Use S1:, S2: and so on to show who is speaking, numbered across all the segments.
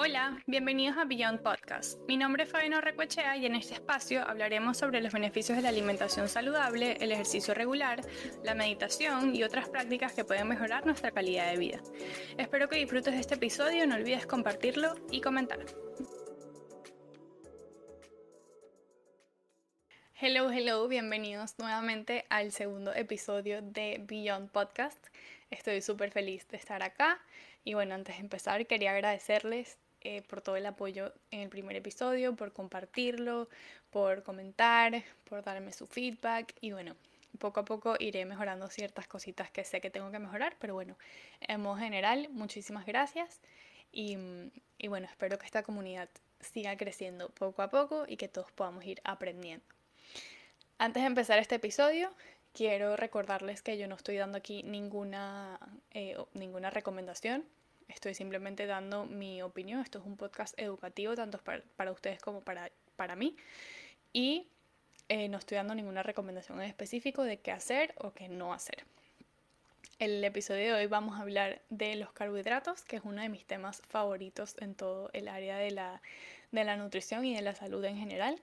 S1: Hola, bienvenidos a Beyond Podcast. Mi nombre es Fabiano Recuechea y en este espacio hablaremos sobre los beneficios de la alimentación saludable, el ejercicio regular, la meditación y otras prácticas que pueden mejorar nuestra calidad de vida. Espero que disfrutes de este episodio, no olvides compartirlo y comentar. Hello, hello, bienvenidos nuevamente al segundo episodio de Beyond Podcast. Estoy súper feliz de estar acá. Y bueno, antes de empezar quería agradecerles eh, por todo el apoyo en el primer episodio, por compartirlo, por comentar, por darme su feedback. Y bueno, poco a poco iré mejorando ciertas cositas que sé que tengo que mejorar, pero bueno, en modo general, muchísimas gracias. Y, y bueno, espero que esta comunidad siga creciendo poco a poco y que todos podamos ir aprendiendo. Antes de empezar este episodio, quiero recordarles que yo no estoy dando aquí ninguna, eh, ninguna recomendación Estoy simplemente dando mi opinión. Esto es un podcast educativo tanto para, ustedes como para, para mí. Y eh, no estoy dando ninguna recomendación en específico de qué hacer o qué no hacer. El episodio de hoy vamos a hablar de los carbohidratos, que es uno de mis temas favoritos en todo el área de la, de la nutrición y de la salud en general,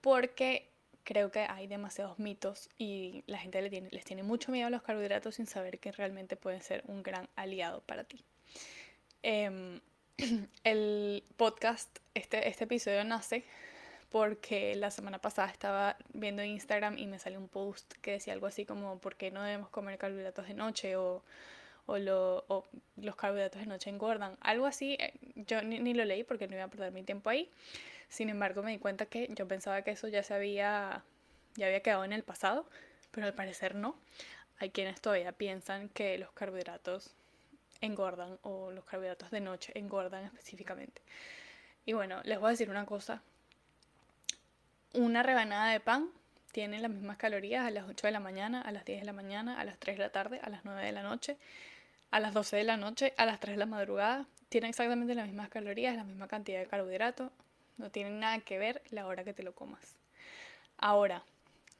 S1: porque creo que hay demasiados mitos y la gente le tiene, les tiene mucho miedo a los carbohidratos sin saber que realmente pueden ser un gran aliado para ti. Em, el podcast, este, este episodio nace porque la semana pasada estaba viendo Instagram y me salió un post que decía algo así como ¿por qué no debemos comer carbohidratos de noche? o, o, lo, o los carbohidratos de noche engordan. Algo así, eh, yo ni, ni, lo leí porque no iba a perder mi tiempo ahí. Sin embargo, me di cuenta que yo pensaba que eso ya se había, ya había quedado en el pasado, pero al parecer no. Hay quienes todavía piensan que los carbohidratos engordan o los carbohidratos de noche engordan específicamente. Y bueno, les voy a decir una cosa. Una rebanada de pan tiene las mismas calorías a las 8 de la mañana, a las 10 de la mañana, a las 3 de la tarde, a las 9 de la noche, a las 12 de la noche, a las 3 de la madrugada. Tiene exactamente las mismas calorías, la misma cantidad de carbohidratos. No tiene nada que ver la hora que te lo comas. Ahora,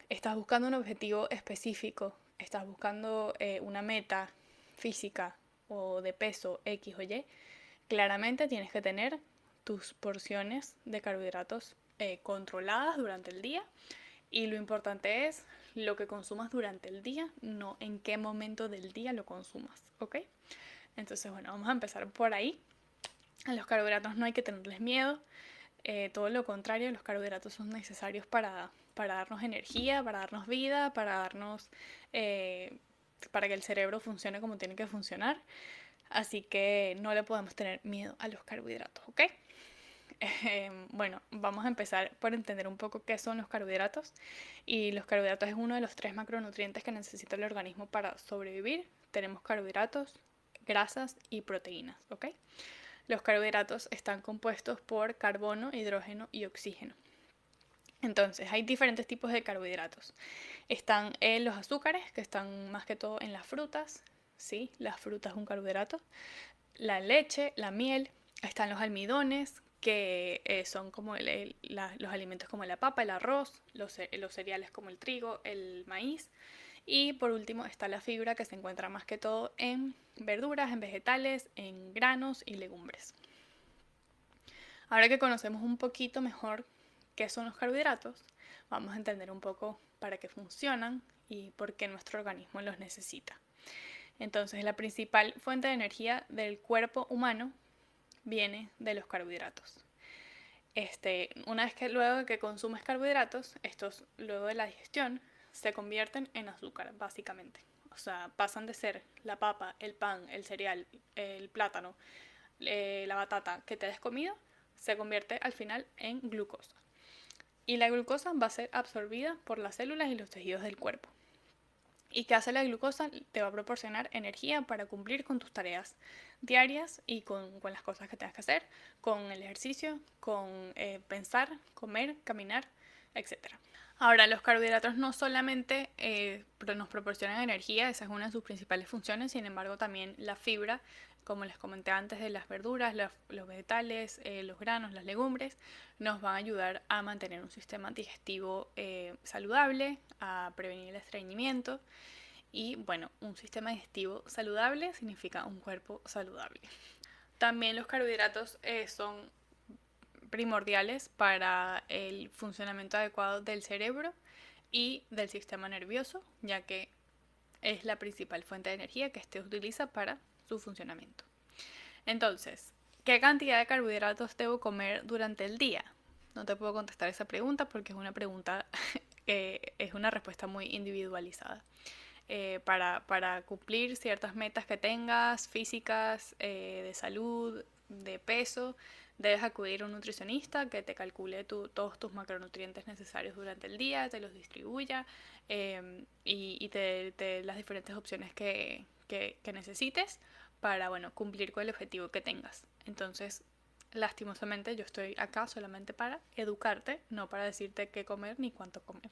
S1: estás buscando un objetivo específico, estás buscando eh, una meta física, o de peso X o Y, claramente tienes que tener tus porciones de carbohidratos eh, controladas durante el día y lo importante es lo que consumas durante el día, no en qué momento del día lo consumas, ¿ok? Entonces, bueno, vamos a empezar por ahí. A los carbohidratos no hay que tenerles miedo, eh, todo lo contrario, los carbohidratos son necesarios para, para, darnos energía, para darnos vida, para darnos eh, para que el cerebro funcione como tiene que funcionar. Así que no le podemos tener miedo a los carbohidratos, ¿ok? Em, bueno, vamos a empezar por entender un poco qué son los carbohidratos. Y los carbohidratos es uno de los tres macronutrientes que necesita el organismo para sobrevivir. Tenemos carbohidratos, grasas y proteínas, ¿ok? Los carbohidratos están compuestos por carbono, hidrógeno y oxígeno. Entonces, hay diferentes tipos de carbohidratos. Están eh, los azúcares, que están más que todo en las frutas, ¿sí? Las frutas es un carbohidrato. La leche, la miel, están los almidones, que eh, son como los alimentos como la papa, el arroz, los, los cereales como el trigo, el maíz. Y por último está la fibra que se encuentra más que todo en verduras, en vegetales, en granos y legumbres. Ahora que conocemos un poquito mejor qué son los carbohidratos, vamos a entender un poco para qué funcionan y por qué nuestro organismo los necesita. Entonces, la principal fuente de energía del cuerpo humano viene de los carbohidratos. Este, una vez que luego que consumes carbohidratos, estos luego de la digestión se convierten en azúcar, básicamente. O sea, pasan de ser la papa, el pan, el cereal, el plátano, eh, la batata que te has comido, se convierte al final en glucosa y la glucosa va a ser absorbida por las células y los tejidos del cuerpo. ¿Y qué hace la glucosa? Te va a proporcionar energía para cumplir con tus tareas diarias y con, las cosas que tengas que hacer, con el ejercicio, con eh, pensar, comer, caminar, etc. Ahora, los carbohidratos no solamente eh, nos proporcionan energía, esa es una de sus principales funciones, sin embargo también la fibra como les comenté antes, de las verduras, los, vegetales, eh, los granos, las legumbres, nos van a ayudar a mantener un sistema digestivo eh, saludable, a prevenir el estreñimiento Y bueno, un sistema digestivo saludable significa un cuerpo saludable. También los carbohidratos son primordiales para el funcionamiento adecuado del cerebro y del sistema nervioso, ya que es la principal fuente de energía que este utiliza para su funcionamiento. Entonces, ¿qué cantidad de carbohidratos debo comer durante el día? No te puedo contestar esa pregunta porque es una pregunta que es una respuesta muy individualizada. Eh, para, para, cumplir ciertas metas que tengas, físicas, eh, de salud, de peso, debes acudir a un nutricionista que te calcule todos tus macronutrientes necesarios durante el día, te los distribuya em, y, te dé las diferentes opciones que, que, que necesites para bueno, cumplir con el objetivo que tengas. Entonces, lastimosamente yo estoy acá solamente para educarte, no para decirte qué comer ni cuánto comer.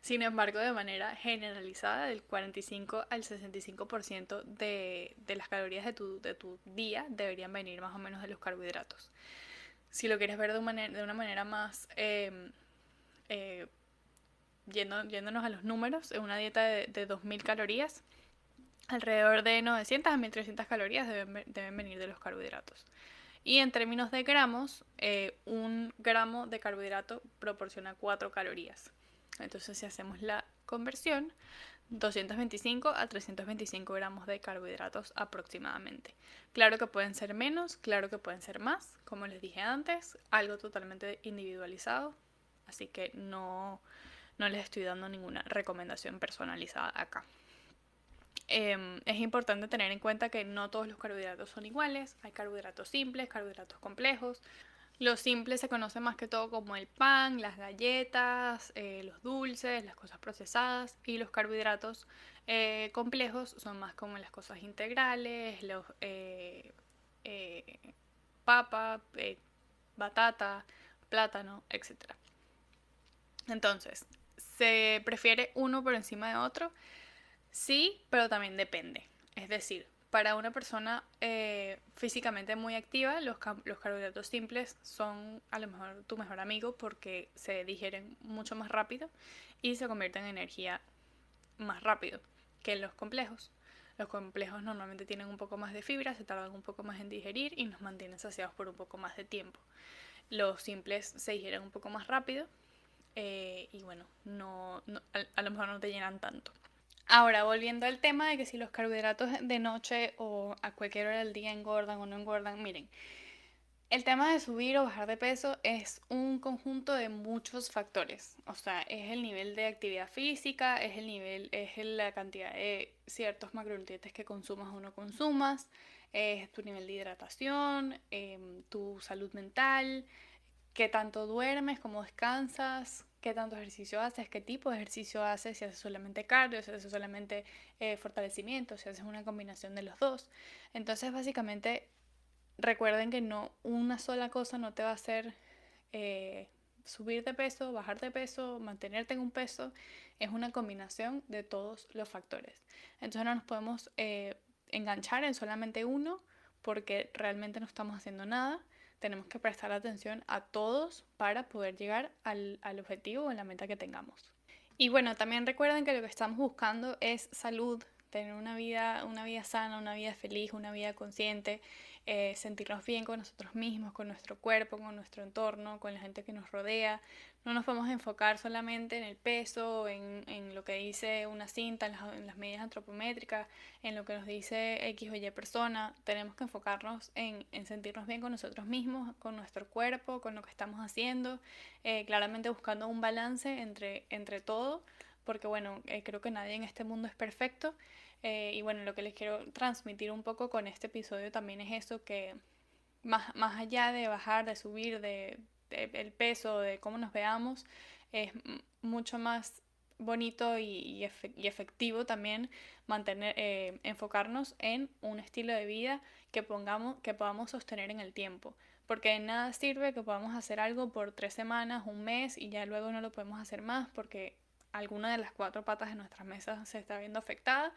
S1: Sin embargo, de manera generalizada, del 45 al 65% de, de las calorías de tu, día deberían venir más o menos de los carbohidratos. Si lo quieres ver de, una manera, más... Em, eh, yendo, yéndonos a los números, en una dieta de, de 2.000 calorías, alrededor de 900 a 1300 calorías deben, deben, venir de los carbohidratos. Y en términos de gramos, eh, un gramo de carbohidrato proporciona 4 calorías. Entonces, si hacemos la conversión, 225 a 325 gramos de carbohidratos aproximadamente. Claro que pueden ser menos, claro que pueden ser más, como les dije antes, algo totalmente individualizado, así que no, no les estoy dando ninguna recomendación personalizada acá. Em, es importante tener en cuenta que no todos los carbohidratos son iguales, hay carbohidratos simples, carbohidratos complejos. Los simples se conocen más que todo como el pan, las galletas, eh, los dulces, las cosas procesadas y los carbohidratos eh, complejos son más como las cosas integrales, los eh, papa, batata, plátano, etc. Entonces, ¿se prefiere uno por encima de otro? Sí, pero también depende. Es decir, para una persona eh, físicamente muy activa, los, carbohidratos simples son a lo mejor tu mejor amigo porque se digieren mucho más rápido y se convierten en energía más rápido que los complejos. Los complejos normalmente tienen un poco más de fibra, se tardan un poco más en digerir y nos mantienen saciados por un poco más de tiempo. Los simples se digieren un poco más rápido eh, y bueno, no, a lo mejor no te llenan tanto. Ahora, volviendo al tema de que si los carbohidratos de noche o a cualquier hora del día engordan o no engordan, miren, el tema de subir o bajar de peso es un conjunto de muchos factores. O sea, es el nivel de actividad física, es el nivel, es la cantidad de ciertos macronutrientes que consumas o no consumas, es tu nivel de hidratación, em, tu salud mental, qué tanto duermes, cómo descansas, qué tanto ejercicio haces, qué tipo de ejercicio haces, si haces solamente cardio, si haces solamente eh, fortalecimiento, si haces una combinación de los dos. Entonces, básicamente, recuerden que no una sola cosa no te va a hacer eh, subir de peso, bajar de peso, mantenerte en un peso. Es una combinación de todos los factores. Entonces, no nos podemos eh, enganchar en solamente uno porque realmente no estamos haciendo nada tenemos que prestar atención a todos para poder llegar al, al objetivo o la meta que tengamos. Y bueno, también recuerden que lo que estamos buscando es salud, tener una vida, una vida sana, una vida feliz, una vida consciente, eh, sentirnos bien con nosotros mismos, con nuestro cuerpo, con nuestro entorno, con la gente que nos rodea. No nos podemos enfocar solamente en el peso, en, en lo que dice una cinta, en las, medidas antropométricas, en lo que nos dice X o Y persona. Tenemos que enfocarnos en, en sentirnos bien con nosotros mismos, con nuestro cuerpo, con lo que estamos haciendo, eh, claramente buscando un balance entre, entre todo, porque bueno, eh, creo que nadie en este mundo es perfecto eh, y bueno, lo que les quiero transmitir un poco con este episodio también es eso, que más, más allá de bajar, de subir, de, el peso, de cómo nos veamos, es mucho más bonito y, efectivo también mantener, eh, enfocarnos en un estilo de vida que, pongamos, que podamos sostener en el tiempo. Porque de nada sirve que podamos hacer algo por tres semanas, un mes y ya luego no lo podemos hacer más porque alguna de las cuatro patas de nuestras mesas se está viendo afectada.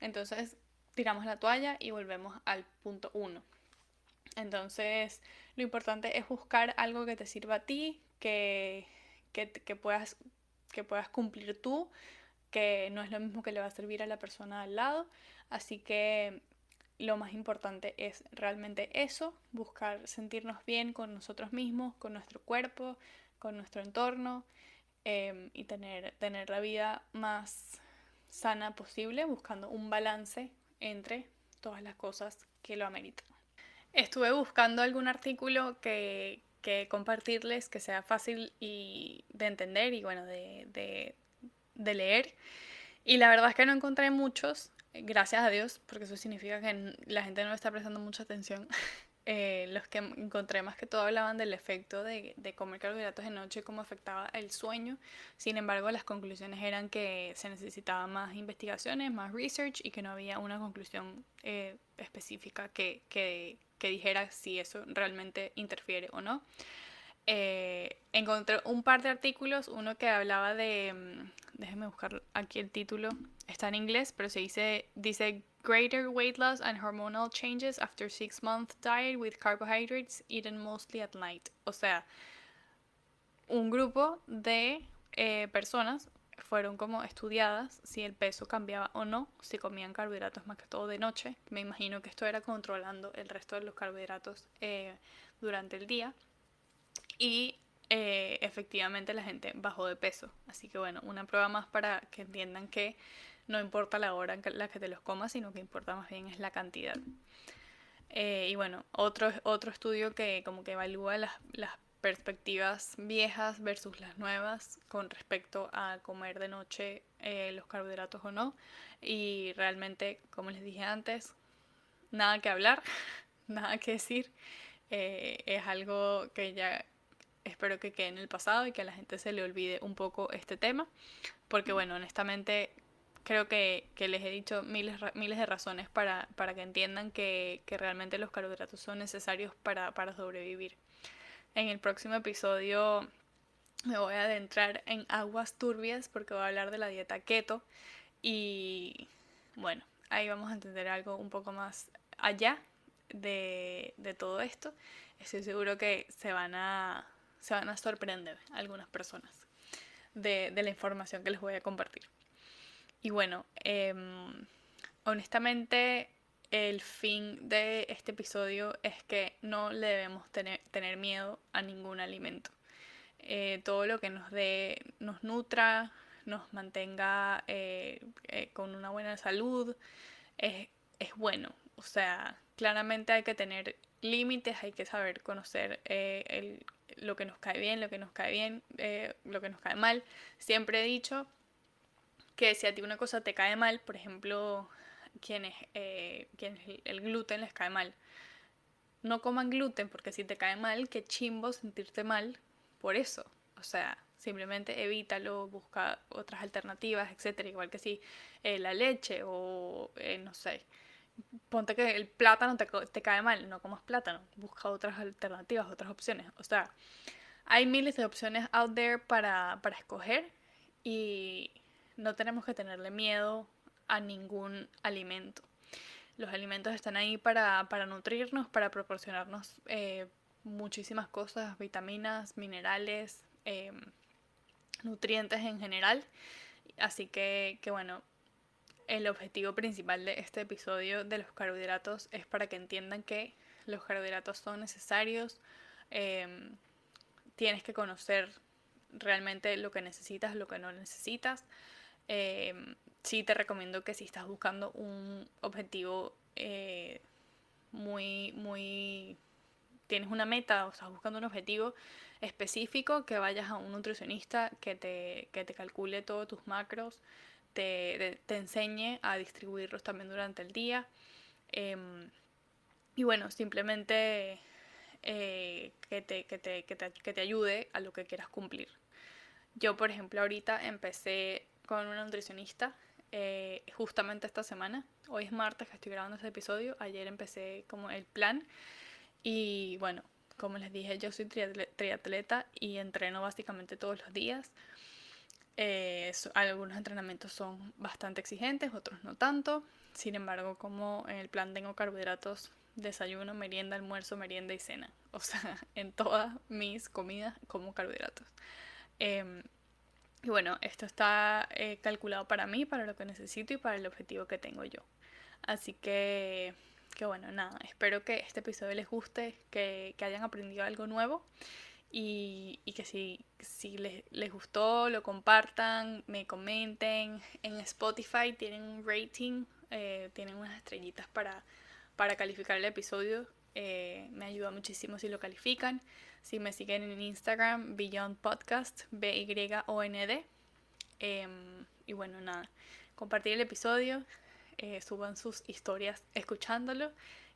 S1: Entonces tiramos la toalla y volvemos al punto uno. Entonces lo importante es buscar algo que te sirva a ti, que, que, puedas, que puedas cumplir tú que no es lo mismo que le va a servir a la persona al lado. Así que lo más importante es realmente eso, buscar sentirnos bien con nosotros mismos, con nuestro cuerpo, con nuestro entorno em, y tener, tener la vida más sana posible, buscando un balance entre todas las cosas que lo ameritan. Estuve buscando algún artículo que, compartirles que sea fácil y de entender y bueno, de, de, leer. Y la verdad es que no encontré muchos, gracias a Dios, porque eso significa que la gente no está prestando mucha atención. Eh, los que encontré más que todo hablaban del efecto de, comer carbohidratos de noche cómo afectaba el sueño. Sin embargo, las conclusiones eran que se necesitaba más investigaciones, más research y que no había una conclusión eh, específica que, que, que, dijera si eso realmente interfiere o no. Eh, encontré un par de artículos, uno que hablaba de, mm, déjenme buscar aquí el título, está en inglés, pero se dice, dice greater weight loss and hormonal changes after six month diet with carbohydrates eaten mostly at night. O sea, un grupo de eh, personas fueron como estudiadas si el peso cambiaba o no, si comían carbohidratos más que todo de noche. Me imagino que esto era controlando el resto de los carbohidratos eh, durante el día. Y eh, efectivamente la gente bajó de peso. Así que bueno, una prueba más para que entiendan que no importa la hora en la que te los comas, sino que importa más bien es la cantidad. Eh, y bueno, otro, otro estudio que como que evalúa las, perspectivas viejas versus las nuevas con respecto a comer de noche eh, los carbohidratos o no. Y realmente, como les dije antes, nada que hablar, nada que decir. es algo que ya espero que quede en el pasado y que a la gente se le olvide un poco este tema, porque bueno, honestamente creo que, les he dicho miles, miles de razones para, que entiendan que, realmente los carbohidratos son necesarios para, sobrevivir. En el próximo episodio me voy a adentrar en aguas turbias porque voy a hablar de la dieta keto y bueno, ahí vamos a entender algo un poco más allá de, de todo esto. Estoy seguro que se van a, se van a sorprender algunas personas de, la información que les voy a compartir. Y bueno, em, honestamente el fin de este episodio es que no le debemos tener, tener miedo a ningún alimento. Eh, todo lo que nos dé, nos nutra, nos mantenga eh, eh, con una buena salud, es, es, bueno. O sea, claramente hay que tener límites, hay que saber conocer el, lo que nos cae bien, lo que nos cae bien, lo que nos cae mal. Siempre he dicho que si a ti una cosa te cae mal, por ejemplo, quienes, eh, el gluten les cae mal, no coman gluten porque si te cae mal, qué chimbo sentirte mal por eso. O sea, simplemente evítalo, busca otras alternativas, etcétera. Igual que si eh, la leche o no sé, ponte que el plátano te, te, cae mal, no comas plátano, busca otras alternativas, otras opciones. O sea, hay miles de opciones out there para, para escoger y no tenemos que tenerle miedo a ningún alimento. Los alimentos están ahí para, para nutrirnos, para proporcionarnos eh, muchísimas cosas, vitaminas, minerales, em, nutrientes en general. Así que, que bueno, el objetivo principal de este episodio de los carbohidratos es para que entiendan que los carbohidratos son necesarios. Em, tienes que conocer realmente lo que necesitas, lo que no necesitas. Eh, sí te recomiendo que si estás buscando un objetivo eh, muy, muy... Tienes una meta o estás buscando un objetivo específico, que vayas a un nutricionista que te, que te calcule todos tus macros, te, enseñe a distribuirlos también durante el día. Em, y bueno, simplemente eh, que, te, que, te, que, te, ayude a lo que quieras cumplir. Yo, por ejemplo, ahorita empecé con una nutricionista eh, justamente esta semana. Hoy es martes que estoy grabando este episodio. Ayer empecé como el plan. Y bueno, como les dije, yo soy triatleta y entreno básicamente todos los días. Eh, algunos entrenamientos son bastante exigentes, otros no tanto. Sin embargo, como en el plan tengo carbohidratos, desayuno, merienda, almuerzo, merienda y cena. O sea, en todas mis comidas como carbohidratos. Em, Y bueno, esto está eh, calculado para mí, para lo que necesito y para el objetivo que tengo yo. Así que, que bueno, nada, espero que este episodio les guste, que, que hayan aprendido algo nuevo y, y que si, si les, les, gustó, lo compartan, me comenten. En Spotify tienen un rating, eh, tienen unas estrellitas para, para calificar el episodio. Eh, me ayuda muchísimo si lo califican. Si me siguen en Instagram, Beyond Podcast, B-Y-O-N-D. Em, y bueno, nada, compartir el episodio, eh, suban sus historias escuchándolo,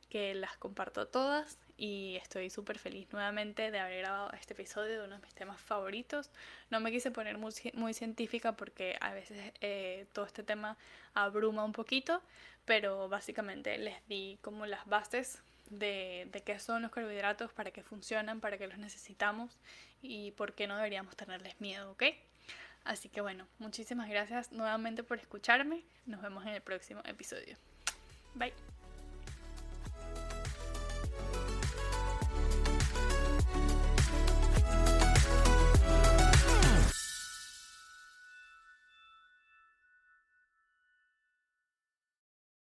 S1: que las comparto todas y estoy súper feliz nuevamente de haber grabado este episodio de uno de mis temas favoritos. No me quise poner muy, muy científica porque a veces eh, todo este tema abruma un poquito, pero básicamente les di como las bases de, qué son los carbohidratos, para qué funcionan, para qué los necesitamos y por qué no deberíamos tenerles miedo, ¿ok? Así que bueno, muchísimas gracias nuevamente por escucharme. Nos vemos en el próximo episodio. Bye.